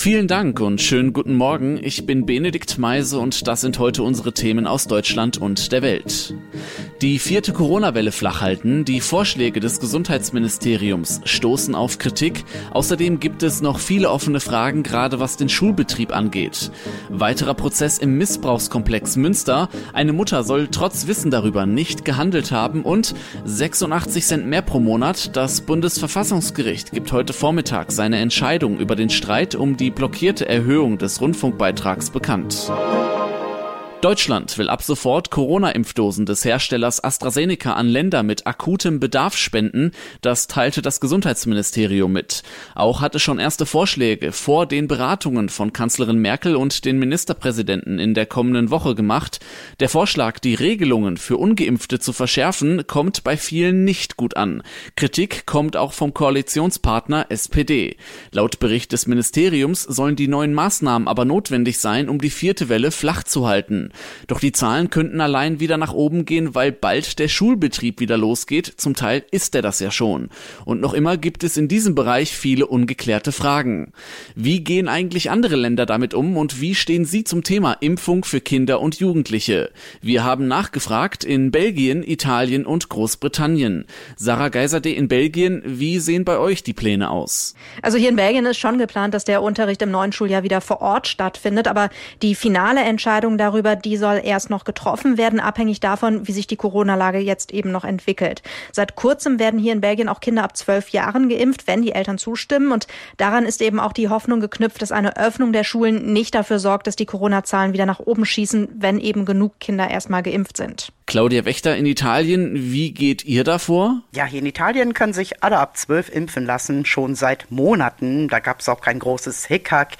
Vielen Dank und schönen guten Morgen. Ich bin Benedikt Meise und das sind heute unsere Themen aus Deutschland und der Welt. Die vierte Corona-Welle flachhalten, die Vorschläge des Gesundheitsministeriums stoßen auf Kritik. Außerdem gibt es noch viele offene Fragen, gerade was den Schulbetrieb angeht. Weiterer Prozess im Missbrauchskomplex Münster. Eine Mutter soll trotz Wissen darüber nicht gehandelt haben und 86 Cent mehr pro Monat. Das Bundesverfassungsgericht gibt heute Vormittag seine Entscheidung über den Streit um die blockierte Erhöhung des Rundfunkbeitrags bekannt. Deutschland will ab sofort Corona-Impfdosen des Herstellers AstraZeneca an Länder mit akutem Bedarf spenden. Das teilte das Gesundheitsministerium mit. Auch hatte schon erste Vorschläge vor den Beratungen von Kanzlerin Merkel und den Ministerpräsidenten in der kommenden Woche gemacht. Der Vorschlag, die Regelungen für Ungeimpfte zu verschärfen, kommt bei vielen nicht gut an. Kritik kommt auch vom Koalitionspartner SPD. Laut Bericht des Ministeriums sollen die neuen Maßnahmen aber notwendig sein, um die vierte Welle flach zu halten. Doch die Zahlen könnten allein wieder nach oben gehen, weil bald der Schulbetrieb wieder losgeht. Zum Teil ist er das ja schon. Und noch immer gibt es in diesem Bereich viele ungeklärte Fragen. Wie gehen eigentlich andere Länder damit um und wie stehen sie zum Thema Impfung für Kinder und Jugendliche? Wir haben nachgefragt in Belgien, Italien und Großbritannien. Sarah Geiserde in Belgien, wie sehen bei euch die Pläne aus? Also hier in Belgien ist schon geplant, dass der Unterricht im neuen Schuljahr wieder vor Ort stattfindet, aber die finale Entscheidung darüber, die soll erst noch getroffen werden, abhängig davon, wie sich die Corona-Lage jetzt eben noch entwickelt. Seit kurzem werden hier in Belgien auch Kinder ab zwölf Jahren geimpft, wenn die Eltern zustimmen. Und daran ist eben auch die Hoffnung geknüpft, dass eine Öffnung der Schulen nicht dafür sorgt, dass die Corona-Zahlen wieder nach oben schießen, wenn eben genug Kinder erstmal geimpft sind. Claudia Wächter in Italien, wie geht ihr davor? Ja, hier in Italien können sich alle ab zwölf impfen lassen, schon seit Monaten. Da gab es auch kein großes Hickhack.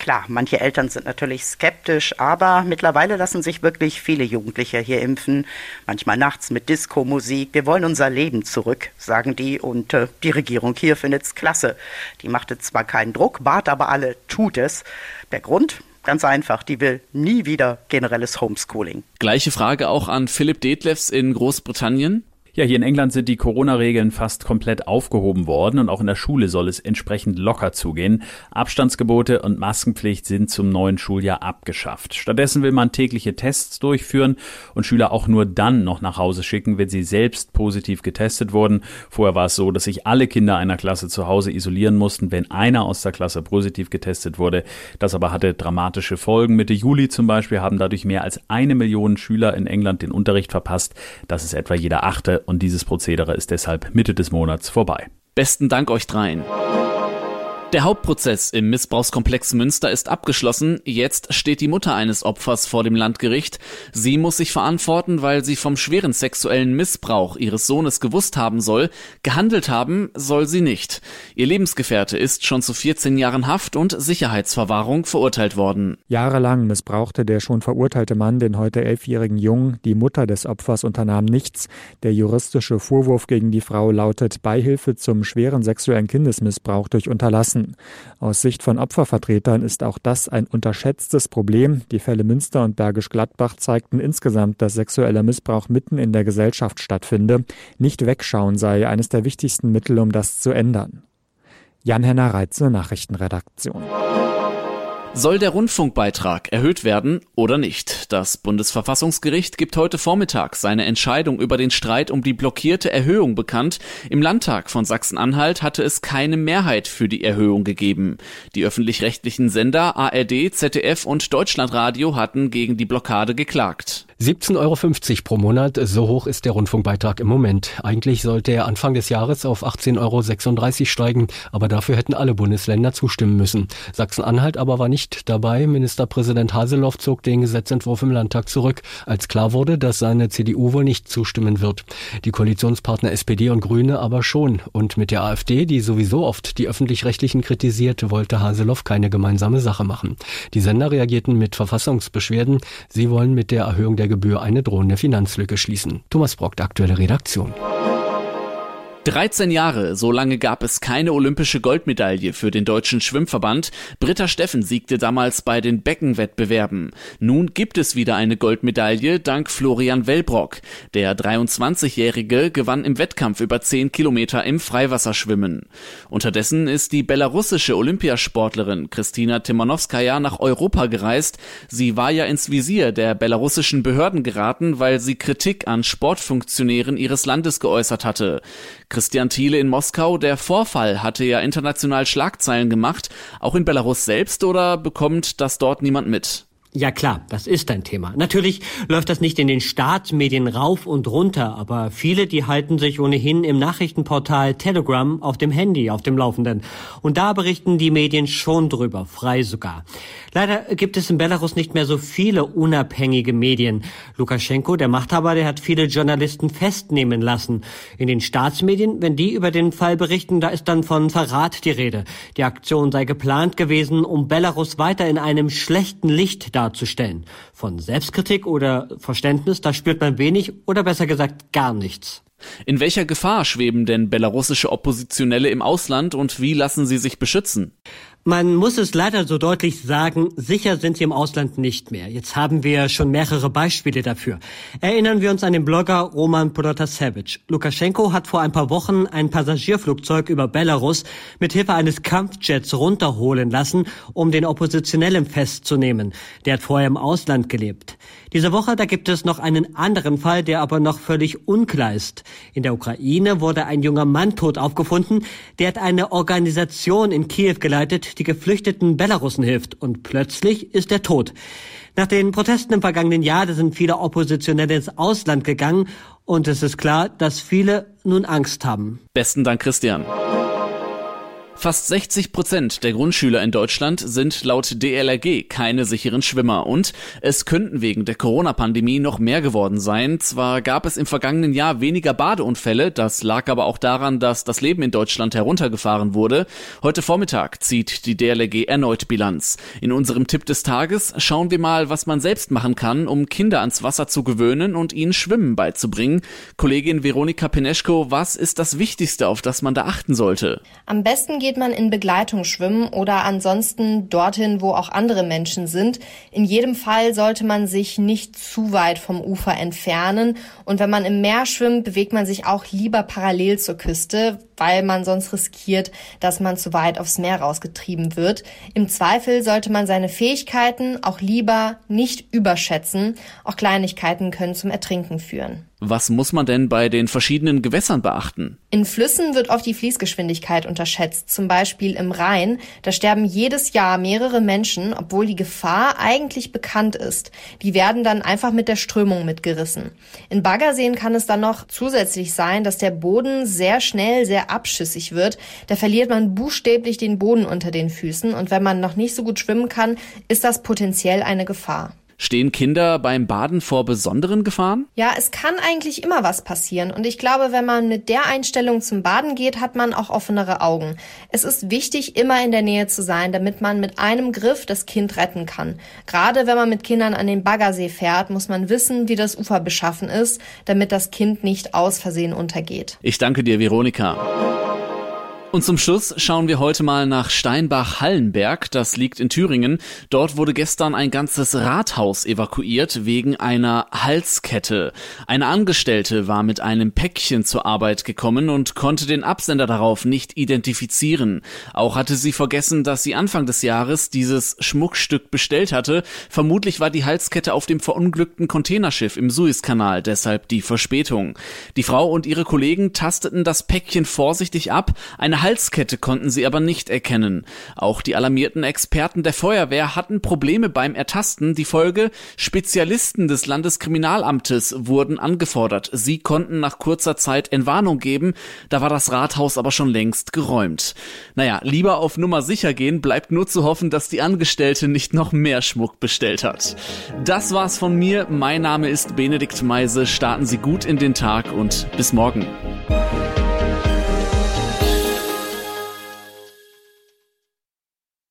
Klar, manche Eltern sind natürlich skeptisch, aber mittlerweile lassen sich wirklich viele Jugendliche hier impfen. Manchmal nachts mit Disco-Musik. Wir wollen unser Leben zurück, sagen die. Und äh, die Regierung hier findet es klasse. Die machte zwar keinen Druck, bat aber alle, tut es. Der Grund? Ganz einfach, die will nie wieder generelles Homeschooling. Gleiche Frage auch an Philipp Detlefs in Großbritannien. Ja, hier in England sind die Corona-Regeln fast komplett aufgehoben worden und auch in der Schule soll es entsprechend locker zugehen. Abstandsgebote und Maskenpflicht sind zum neuen Schuljahr abgeschafft. Stattdessen will man tägliche Tests durchführen und Schüler auch nur dann noch nach Hause schicken, wenn sie selbst positiv getestet wurden. Vorher war es so, dass sich alle Kinder einer Klasse zu Hause isolieren mussten, wenn einer aus der Klasse positiv getestet wurde. Das aber hatte dramatische Folgen. Mitte Juli zum Beispiel haben dadurch mehr als eine Million Schüler in England den Unterricht verpasst. Das ist etwa jeder achte und dieses Prozedere ist deshalb Mitte des Monats vorbei. Besten Dank euch dreien. Der Hauptprozess im Missbrauchskomplex Münster ist abgeschlossen. Jetzt steht die Mutter eines Opfers vor dem Landgericht. Sie muss sich verantworten, weil sie vom schweren sexuellen Missbrauch ihres Sohnes gewusst haben soll. Gehandelt haben soll sie nicht. Ihr Lebensgefährte ist schon zu 14 Jahren Haft und Sicherheitsverwahrung verurteilt worden. Jahrelang missbrauchte der schon verurteilte Mann den heute elfjährigen Jungen. Die Mutter des Opfers unternahm nichts. Der juristische Vorwurf gegen die Frau lautet Beihilfe zum schweren sexuellen Kindesmissbrauch durch Unterlassen lassen. Aus Sicht von Opfervertretern ist auch das ein unterschätztes Problem. Die Fälle Münster und Bergisch Gladbach zeigten insgesamt, dass sexueller Missbrauch mitten in der Gesellschaft stattfinde. Nicht wegschauen sei eines der wichtigsten Mittel, um das zu ändern. Jan-Henner Reitze, Nachrichtenredaktion. Soll der Rundfunkbeitrag erhöht werden oder nicht? Das Bundesverfassungsgericht gibt heute Vormittag seine Entscheidung über den Streit um die blockierte Erhöhung bekannt. Im Landtag von Sachsen-Anhalt hatte es keine Mehrheit für die Erhöhung gegeben. Die öffentlich-rechtlichen Sender ARD, ZDF und Deutschlandradio hatten gegen die Blockade geklagt. 17,50 Euro pro Monat, so hoch ist der Rundfunkbeitrag im Moment. Eigentlich sollte er Anfang des Jahres auf 18,36 Euro steigen, aber dafür hätten alle Bundesländer zustimmen müssen. Sachsen-Anhalt aber war nicht dabei. Ministerpräsident Haseloff zog den Gesetzentwurf im Landtag zurück, als klar wurde, dass seine CDU wohl nicht zustimmen wird. Die Koalitionspartner SPD und Grüne aber schon. Und mit der AfD, die sowieso oft die Öffentlich-Rechtlichen kritisiert, wollte Haseloff keine gemeinsame Sache machen. Die Sender reagierten mit Verfassungsbeschwerden. Sie wollen mit der Erhöhung der Gebühr eine drohende Finanzlücke schließen. Thomas Brock, aktuelle Redaktion. 13 Jahre, so lange gab es keine olympische Goldmedaille für den deutschen Schwimmverband. Britta Steffen siegte damals bei den Beckenwettbewerben. Nun gibt es wieder eine Goldmedaille dank Florian Wellbrock. Der 23-Jährige gewann im Wettkampf über 10 Kilometer im Freiwasserschwimmen. Unterdessen ist die belarussische Olympiasportlerin Kristina Timonowskaja nach Europa gereist. Sie war ja ins Visier der belarussischen Behörden geraten, weil sie Kritik an Sportfunktionären ihres Landes geäußert hatte. Christian Thiele in Moskau, der Vorfall hatte ja international Schlagzeilen gemacht, auch in Belarus selbst oder bekommt das dort niemand mit? Ja klar, das ist ein Thema. Natürlich läuft das nicht in den Staatsmedien rauf und runter, aber viele, die halten sich ohnehin im Nachrichtenportal Telegram auf dem Handy auf dem Laufenden. Und da berichten die Medien schon drüber, frei sogar. Leider gibt es in Belarus nicht mehr so viele unabhängige Medien. Lukaschenko, der Machthaber, der hat viele Journalisten festnehmen lassen. In den Staatsmedien, wenn die über den Fall berichten, da ist dann von Verrat die Rede. Die Aktion sei geplant gewesen, um Belarus weiter in einem schlechten Licht darzustellen. Von Selbstkritik oder Verständnis, da spürt man wenig oder besser gesagt gar nichts. In welcher Gefahr schweben denn belarussische Oppositionelle im Ausland und wie lassen sie sich beschützen? Man muss es leider so deutlich sagen, sicher sind sie im Ausland nicht mehr. Jetzt haben wir schon mehrere Beispiele dafür. Erinnern wir uns an den Blogger Roman Protasevich. Lukaschenko hat vor ein paar Wochen ein Passagierflugzeug über Belarus mit Hilfe eines Kampfjets runterholen lassen, um den Oppositionellen festzunehmen. Der hat vorher im Ausland gelebt. Diese Woche, da gibt es noch einen anderen Fall, der aber noch völlig unklar ist. In der Ukraine wurde ein junger Mann tot aufgefunden. Der hat eine Organisation in Kiew geleitet, die geflüchteten Belarussen hilft und plötzlich ist er tot. Nach den Protesten im vergangenen Jahr da sind viele Oppositionelle ins Ausland gegangen und es ist klar, dass viele nun Angst haben. Besten Dank, Christian. Fast 60 Prozent der Grundschüler in Deutschland sind laut DLRG keine sicheren Schwimmer und es könnten wegen der Corona-Pandemie noch mehr geworden sein. Zwar gab es im vergangenen Jahr weniger Badeunfälle, das lag aber auch daran, dass das Leben in Deutschland heruntergefahren wurde. Heute Vormittag zieht die DLRG erneut Bilanz. In unserem Tipp des Tages schauen wir mal, was man selbst machen kann, um Kinder ans Wasser zu gewöhnen und ihnen Schwimmen beizubringen. Kollegin Veronika Peneschko, was ist das Wichtigste, auf das man da achten sollte? Am besten geht geht man in Begleitung schwimmen oder ansonsten dorthin, wo auch andere Menschen sind. In jedem Fall sollte man sich nicht zu weit vom Ufer entfernen. Und wenn man im Meer schwimmt, bewegt man sich auch lieber parallel zur Küste, weil man sonst riskiert, dass man zu weit aufs Meer rausgetrieben wird. Im Zweifel sollte man seine Fähigkeiten auch lieber nicht überschätzen. Auch Kleinigkeiten können zum Ertrinken führen. Was muss man denn bei den verschiedenen Gewässern beachten? In Flüssen wird oft die Fließgeschwindigkeit unterschätzt. Zum Beispiel im Rhein. Da sterben jedes Jahr mehrere Menschen, obwohl die Gefahr eigentlich bekannt ist. Die werden dann einfach mit der Strömung mitgerissen. In Baggerseen kann es dann noch zusätzlich sein, dass der Boden sehr schnell sehr abschüssig wird. Da verliert man buchstäblich den Boden unter den Füßen. Und wenn man noch nicht so gut schwimmen kann, ist das potenziell eine Gefahr. Stehen Kinder beim Baden vor besonderen Gefahren? Ja, es kann eigentlich immer was passieren. Und ich glaube, wenn man mit der Einstellung zum Baden geht, hat man auch offenere Augen. Es ist wichtig, immer in der Nähe zu sein, damit man mit einem Griff das Kind retten kann. Gerade wenn man mit Kindern an den Baggersee fährt, muss man wissen, wie das Ufer beschaffen ist, damit das Kind nicht aus Versehen untergeht. Ich danke dir, Veronika. Und zum Schluss schauen wir heute mal nach Steinbach-Hallenberg. Das liegt in Thüringen. Dort wurde gestern ein ganzes Rathaus evakuiert wegen einer Halskette. Eine Angestellte war mit einem Päckchen zur Arbeit gekommen und konnte den Absender darauf nicht identifizieren. Auch hatte sie vergessen, dass sie Anfang des Jahres dieses Schmuckstück bestellt hatte. Vermutlich war die Halskette auf dem verunglückten Containerschiff im Suezkanal, deshalb die Verspätung. Die Frau und ihre Kollegen tasteten das Päckchen vorsichtig ab. Eine Halskette konnten sie aber nicht erkennen. Auch die alarmierten Experten der Feuerwehr hatten Probleme beim Ertasten. Die Folge, Spezialisten des Landeskriminalamtes wurden angefordert. Sie konnten nach kurzer Zeit Entwarnung geben. Da war das Rathaus aber schon längst geräumt. Naja, lieber auf Nummer sicher gehen, bleibt nur zu hoffen, dass die Angestellte nicht noch mehr Schmuck bestellt hat. Das war's von mir. Mein Name ist Benedikt Meise. Starten Sie gut in den Tag und bis morgen.